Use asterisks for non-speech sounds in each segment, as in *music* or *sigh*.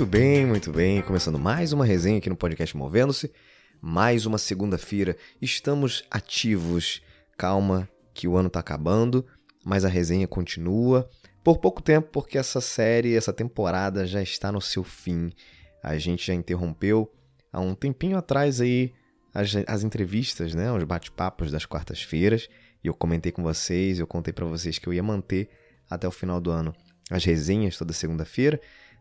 Muito bem, muito bem. Começando mais uma resenha aqui no podcast Movendo-se. Mais uma segunda-feira. Estamos ativos. Calma, que o ano tá acabando, mas a resenha continua. Por pouco tempo, porque essa série, essa temporada já está no seu fim. A gente já interrompeu há um tempinho atrás aí as, as entrevistas, né? Os bate-papos das quartas-feiras. E eu comentei com vocês, eu contei para vocês que eu ia manter até o final do ano as resenhas toda segunda-feira.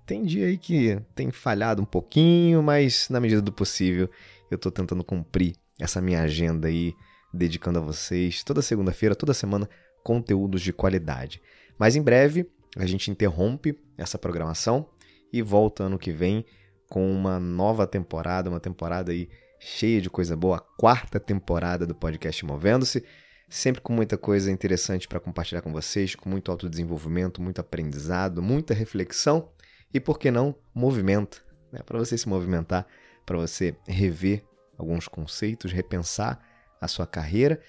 Tem dia aí que tem falhado um pouquinho, mas na medida do possível eu tô tentando cumprir essa minha agenda aí, dedicando a vocês toda segunda-feira, toda semana, conteúdos de qualidade. Mas em breve a gente interrompe essa programação e volta ano que vem com uma nova temporada, uma temporada aí cheia de coisa boa, a quarta temporada do podcast Movendo-se, sempre com muita coisa interessante para compartilhar com vocês, com muito autodesenvolvimento, muito aprendizado, muita reflexão e, por que não, movimento, né? para você se movimentar, para você rever alguns conceitos, repensar a sua carreira.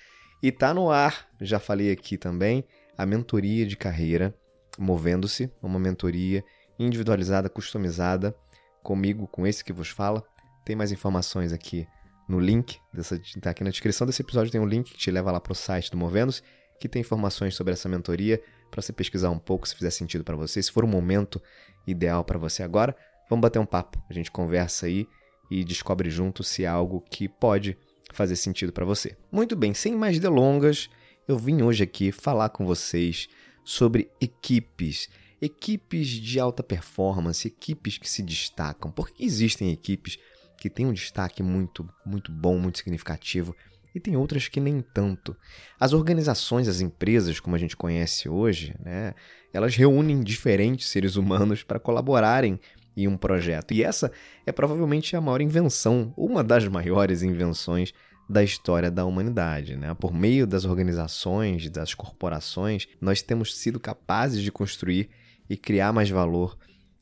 E tá no ar, já falei aqui também, a mentoria de carreira, movendo-se, uma mentoria individualizada, customizada comigo, com esse que vos fala. Tem mais informações aqui no link, dessa, tá aqui na descrição desse episódio tem um link que te leva lá para o site do Movendo-se, que tem informações sobre essa mentoria para você pesquisar um pouco se fizer sentido para você, se for o momento ideal para você agora. Vamos bater um papo, a gente conversa aí e descobre junto se é algo que pode fazer sentido para você. Muito bem, sem mais delongas, eu vim hoje aqui falar com vocês sobre equipes equipes de alta performance, equipes que se destacam. Porque existem equipes que têm um destaque muito, muito bom, muito significativo, e tem outras que nem tanto. As organizações, as empresas, como a gente conhece hoje, né, elas reúnem diferentes seres humanos para colaborarem em um projeto. E essa é provavelmente a maior invenção, uma das maiores invenções da história da humanidade. Né? Por meio das organizações, das corporações, nós temos sido capazes de construir e criar mais valor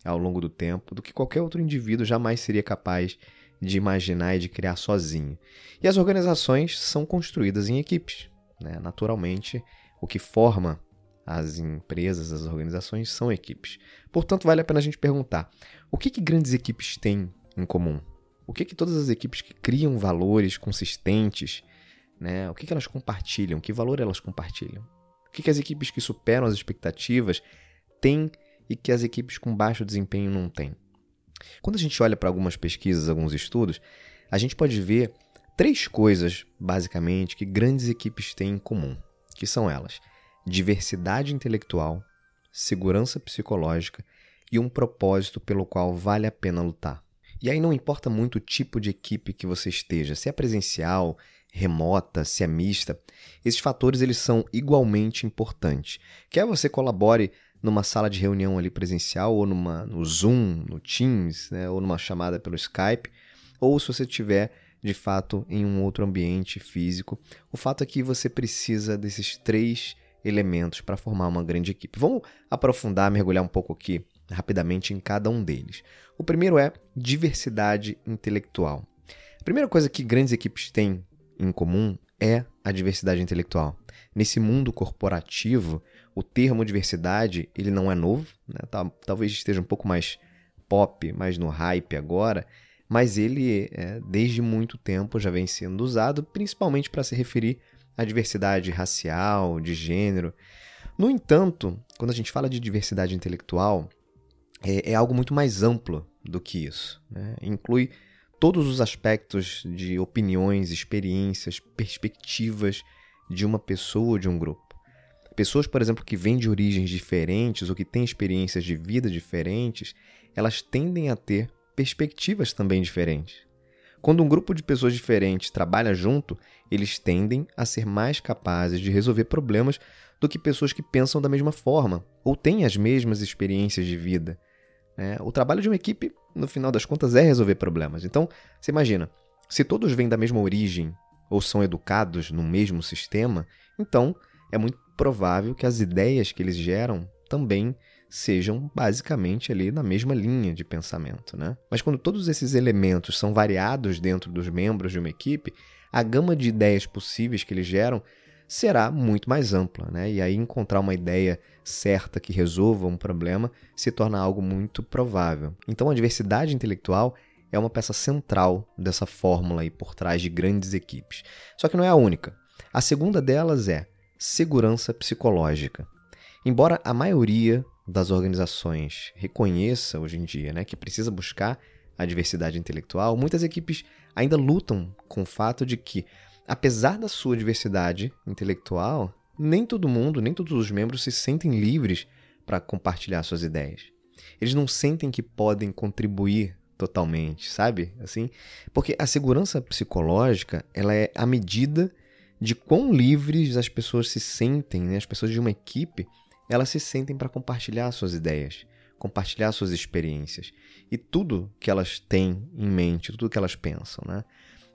ao longo do tempo do que qualquer outro indivíduo jamais seria capaz de imaginar e de criar sozinho. E as organizações são construídas em equipes. Né? Naturalmente, o que forma as empresas, as organizações são equipes. Portanto, vale a pena a gente perguntar: o que, que grandes equipes têm em comum? O que, que todas as equipes que criam valores consistentes, né? o que, que elas compartilham? Que valor elas compartilham? O que, que as equipes que superam as expectativas têm e que as equipes com baixo desempenho não têm. Quando a gente olha para algumas pesquisas, alguns estudos, a gente pode ver três coisas, basicamente, que grandes equipes têm em comum, que são elas: diversidade intelectual, segurança psicológica e um propósito pelo qual vale a pena lutar. E aí não importa muito o tipo de equipe que você esteja, se é presencial, remota, se é mista, esses fatores eles são igualmente importantes. Quer você colabore numa sala de reunião ali presencial, ou numa, no Zoom, no Teams, né, ou numa chamada pelo Skype, ou se você estiver de fato em um outro ambiente físico. O fato é que você precisa desses três elementos para formar uma grande equipe. Vamos aprofundar, mergulhar um pouco aqui rapidamente em cada um deles. O primeiro é diversidade intelectual. A primeira coisa que grandes equipes têm em comum é a diversidade intelectual. Nesse mundo corporativo, o termo diversidade ele não é novo, né? talvez esteja um pouco mais pop, mais no hype agora, mas ele é, desde muito tempo já vem sendo usado, principalmente para se referir à diversidade racial, de gênero. No entanto, quando a gente fala de diversidade intelectual, é, é algo muito mais amplo do que isso. Né? Inclui todos os aspectos de opiniões, experiências, perspectivas de uma pessoa ou de um grupo. Pessoas, por exemplo, que vêm de origens diferentes ou que têm experiências de vida diferentes, elas tendem a ter perspectivas também diferentes. Quando um grupo de pessoas diferentes trabalha junto, eles tendem a ser mais capazes de resolver problemas do que pessoas que pensam da mesma forma ou têm as mesmas experiências de vida. É, o trabalho de uma equipe, no final das contas, é resolver problemas. Então, você imagina, se todos vêm da mesma origem ou são educados no mesmo sistema, então é muito provável que as ideias que eles geram também sejam basicamente ali na mesma linha de pensamento, né? Mas quando todos esses elementos são variados dentro dos membros de uma equipe, a gama de ideias possíveis que eles geram será muito mais ampla, né? E aí encontrar uma ideia certa que resolva um problema se torna algo muito provável. Então a diversidade intelectual é uma peça central dessa fórmula aí por trás de grandes equipes. Só que não é a única. A segunda delas é segurança psicológica. Embora a maioria das organizações reconheça hoje em dia né, que precisa buscar a diversidade intelectual, muitas equipes ainda lutam com o fato de que, apesar da sua diversidade intelectual, nem todo mundo, nem todos os membros se sentem livres para compartilhar suas ideias. Eles não sentem que podem contribuir totalmente, sabe? Assim, porque a segurança psicológica, ela é a medida de quão livres as pessoas se sentem, né? As pessoas de uma equipe, elas se sentem para compartilhar suas ideias, compartilhar suas experiências e tudo que elas têm em mente, tudo que elas pensam, né?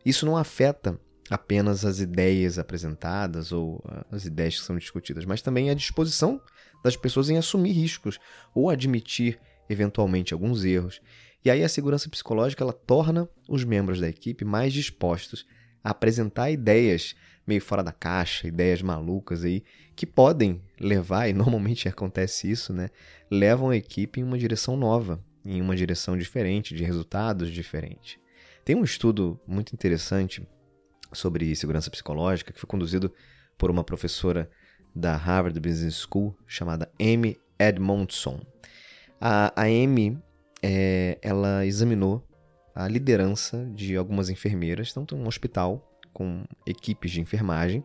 Isso não afeta apenas as ideias apresentadas ou as ideias que são discutidas, mas também a disposição das pessoas em assumir riscos ou admitir eventualmente alguns erros e aí a segurança psicológica ela torna os membros da equipe mais dispostos a apresentar ideias meio fora da caixa, ideias malucas aí, que podem levar, *laughs* e normalmente acontece isso, né? Levam a equipe em uma direção nova, em uma direção diferente, de resultados diferentes. Tem um estudo muito interessante sobre segurança psicológica que foi conduzido por uma professora da Harvard Business School chamada Amy Edmondson. A, a Amy é, ela examinou a liderança de algumas enfermeiras, tanto um hospital com equipes de enfermagem,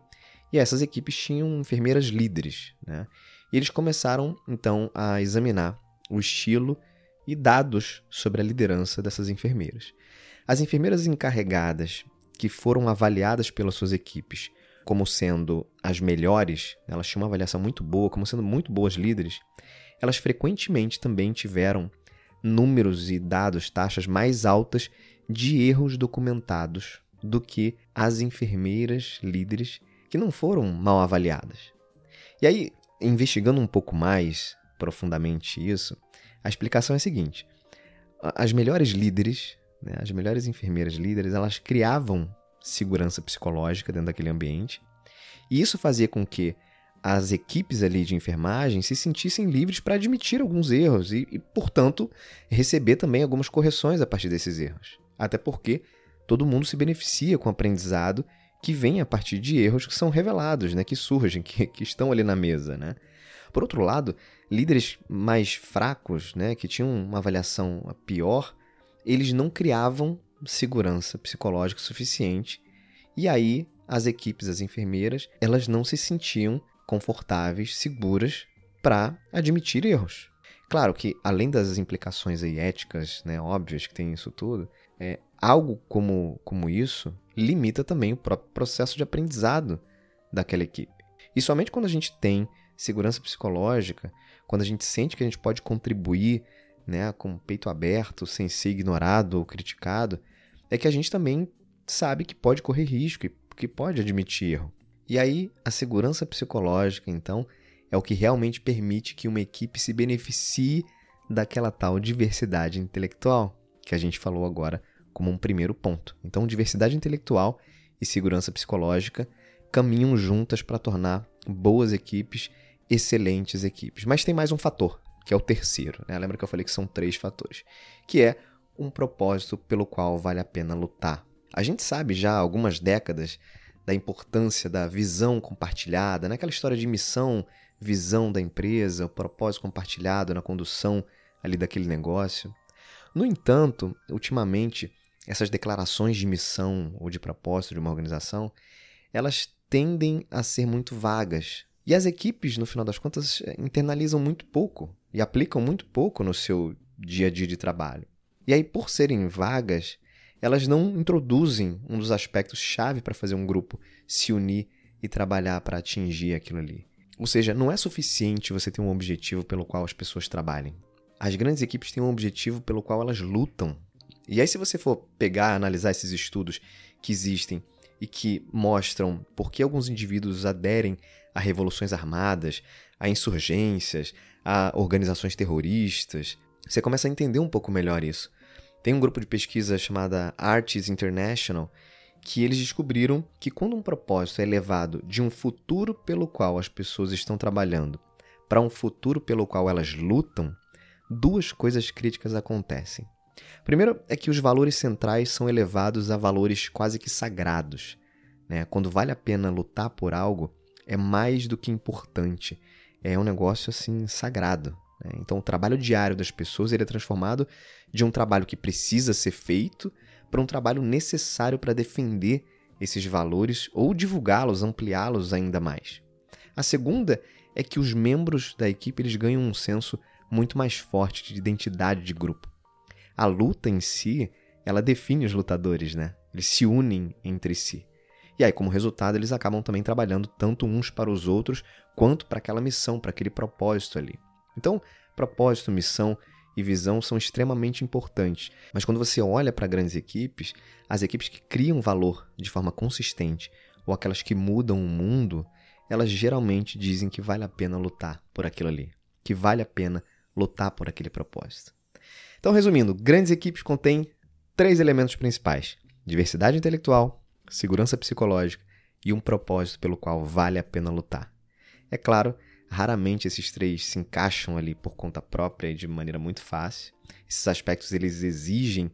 e essas equipes tinham enfermeiras líderes. Né? E eles começaram então a examinar o estilo e dados sobre a liderança dessas enfermeiras. As enfermeiras encarregadas que foram avaliadas pelas suas equipes como sendo as melhores, elas tinham uma avaliação muito boa, como sendo muito boas líderes, elas frequentemente também tiveram números e dados, taxas mais altas de erros documentados do que as enfermeiras líderes que não foram mal avaliadas. E aí, investigando um pouco mais profundamente isso, a explicação é a seguinte: as melhores líderes, né, as melhores enfermeiras líderes, elas criavam segurança psicológica dentro daquele ambiente, e isso fazia com que as equipes ali de enfermagem se sentissem livres para admitir alguns erros e, e, portanto, receber também algumas correções a partir desses erros. Até porque todo mundo se beneficia com o aprendizado que vem a partir de erros que são revelados, né, que surgem, *laughs* que, que estão ali na mesa. Né? Por outro lado, líderes mais fracos, né, que tinham uma avaliação pior, eles não criavam segurança psicológica suficiente e aí as equipes, as enfermeiras, elas não se sentiam confortáveis, seguras para admitir erros. Claro que, além das implicações aí éticas, né, óbvias que tem isso tudo, é, algo como, como isso limita também o próprio processo de aprendizado daquela equipe. E somente quando a gente tem segurança psicológica, quando a gente sente que a gente pode contribuir né, com o peito aberto, sem ser ignorado ou criticado, é que a gente também sabe que pode correr risco e que pode admitir erro. E aí, a segurança psicológica, então, é o que realmente permite que uma equipe se beneficie daquela tal diversidade intelectual que a gente falou agora como um primeiro ponto. Então, diversidade intelectual e segurança psicológica caminham juntas para tornar boas equipes excelentes equipes. Mas tem mais um fator, que é o terceiro. Né? Lembra que eu falei que são três fatores, que é um propósito pelo qual vale a pena lutar. A gente sabe já há algumas décadas da importância da visão compartilhada, naquela história de missão, visão da empresa, o propósito compartilhado na condução ali daquele negócio. No entanto, ultimamente, essas declarações de missão ou de propósito de uma organização, elas tendem a ser muito vagas. E as equipes, no final das contas, internalizam muito pouco e aplicam muito pouco no seu dia a dia de trabalho. E aí, por serem vagas, elas não introduzem um dos aspectos chave para fazer um grupo se unir e trabalhar para atingir aquilo ali. Ou seja, não é suficiente você ter um objetivo pelo qual as pessoas trabalhem. As grandes equipes têm um objetivo pelo qual elas lutam. E aí, se você for pegar, analisar esses estudos que existem e que mostram por que alguns indivíduos aderem a revoluções armadas, a insurgências, a organizações terroristas, você começa a entender um pouco melhor isso. Tem um grupo de pesquisa chamada Arts International que eles descobriram que quando um propósito é levado de um futuro pelo qual as pessoas estão trabalhando para um futuro pelo qual elas lutam, duas coisas críticas acontecem. Primeiro é que os valores centrais são elevados a valores quase que sagrados. Né? Quando vale a pena lutar por algo, é mais do que importante. É um negócio assim sagrado. Né? Então, o trabalho diário das pessoas ele é transformado de um trabalho que precisa ser feito para um trabalho necessário para defender esses valores ou divulgá-los, ampliá-los ainda mais. A segunda é que os membros da equipe eles ganham um senso muito mais forte de identidade de grupo. A luta em si, ela define os lutadores, né? Eles se unem entre si. E aí, como resultado, eles acabam também trabalhando tanto uns para os outros quanto para aquela missão, para aquele propósito ali. Então, propósito, missão e visão são extremamente importantes. Mas quando você olha para grandes equipes, as equipes que criam valor de forma consistente ou aquelas que mudam o mundo, elas geralmente dizem que vale a pena lutar por aquilo ali, que vale a pena lutar por aquele propósito. Então, resumindo, grandes equipes contêm três elementos principais: diversidade intelectual, segurança psicológica e um propósito pelo qual vale a pena lutar. É claro Raramente esses três se encaixam ali por conta própria e de maneira muito fácil. Esses aspectos eles exigem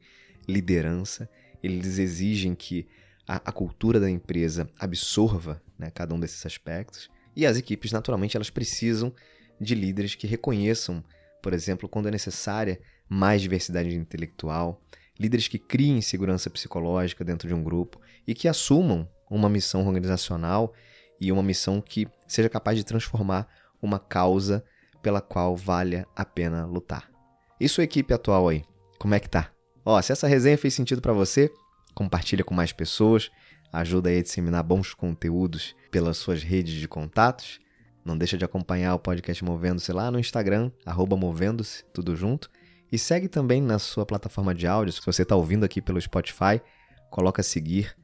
liderança, eles exigem que a, a cultura da empresa absorva né, cada um desses aspectos. E as equipes, naturalmente, elas precisam de líderes que reconheçam, por exemplo, quando é necessária mais diversidade intelectual, líderes que criem segurança psicológica dentro de um grupo e que assumam uma missão organizacional e uma missão que seja capaz de transformar uma causa pela qual valha a pena lutar. E sua equipe atual aí? Como é que tá? Ó, se essa resenha fez sentido para você, compartilha com mais pessoas, ajuda aí a disseminar bons conteúdos pelas suas redes de contatos. Não deixa de acompanhar o podcast Movendo-se lá no Instagram, Movendo-se, tudo junto. E segue também na sua plataforma de áudio. Se você está ouvindo aqui pelo Spotify, coloca seguir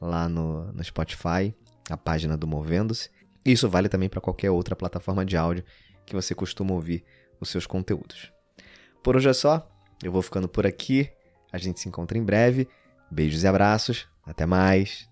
lá no, no Spotify, a página do Movendo-se. Isso vale também para qualquer outra plataforma de áudio que você costuma ouvir os seus conteúdos. Por hoje é só, eu vou ficando por aqui. A gente se encontra em breve. Beijos e abraços. Até mais.